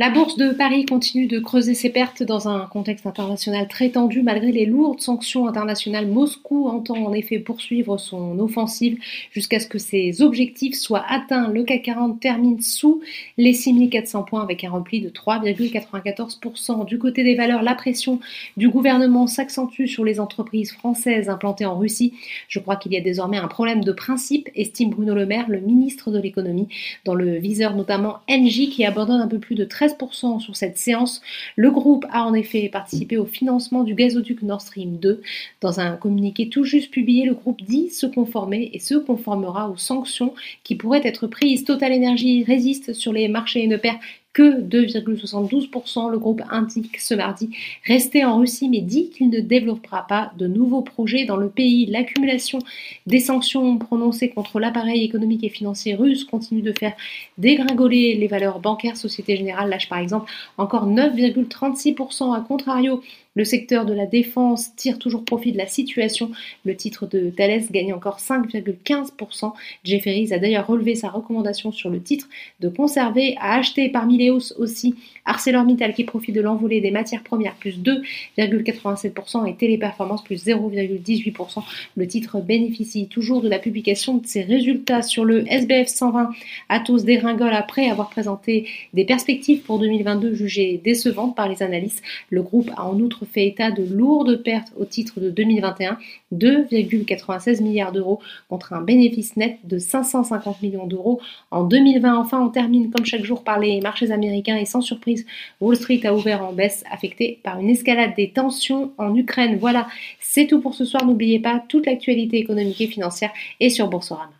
La bourse de Paris continue de creuser ses pertes dans un contexte international très tendu malgré les lourdes sanctions internationales. Moscou entend en effet poursuivre son offensive jusqu'à ce que ses objectifs soient atteints. Le CAC 40 termine sous les 6400 points avec un repli de 3,94%. Du côté des valeurs, la pression du gouvernement s'accentue sur les entreprises françaises implantées en Russie. Je crois qu'il y a désormais un problème de principe, estime Bruno Le Maire, le ministre de l'économie, dans le viseur notamment Engie qui abandonne un peu plus de 13 sur cette séance. Le groupe a en effet participé au financement du gazoduc Nord Stream 2. Dans un communiqué tout juste publié, le groupe dit se conformer et se conformera aux sanctions qui pourraient être prises. Total Energy résiste sur les marchés et ne perd que 2,72%. Le groupe indique ce mardi rester en Russie mais dit qu'il ne développera pas de nouveaux projets dans le pays. L'accumulation des sanctions prononcées contre l'appareil économique et financier russe continue de faire dégringoler les valeurs bancaires. Société Générale lâche par exemple encore 9,36%. À contrario, le secteur de la défense tire toujours profit de la situation. Le titre de Thales gagne encore 5,15%. Jefferies a d'ailleurs relevé sa recommandation sur le titre de conserver à acheter parmi aussi ArcelorMittal qui profite de l'envolée des matières premières plus 2,87% et Téléperformance plus 0,18%. Le titre bénéficie toujours de la publication de ses résultats sur le SBF 120. Atos dégringole après avoir présenté des perspectives pour 2022 jugées décevantes par les analystes. Le groupe a en outre fait état de lourdes pertes au titre de 2021, 2,96 milliards d'euros contre un bénéfice net de 550 millions d'euros en 2020. Enfin, on termine comme chaque jour par les marchés américains et sans surprise, Wall Street a ouvert en baisse affecté par une escalade des tensions en Ukraine. Voilà, c'est tout pour ce soir. N'oubliez pas, toute l'actualité économique et financière est sur Boursorama.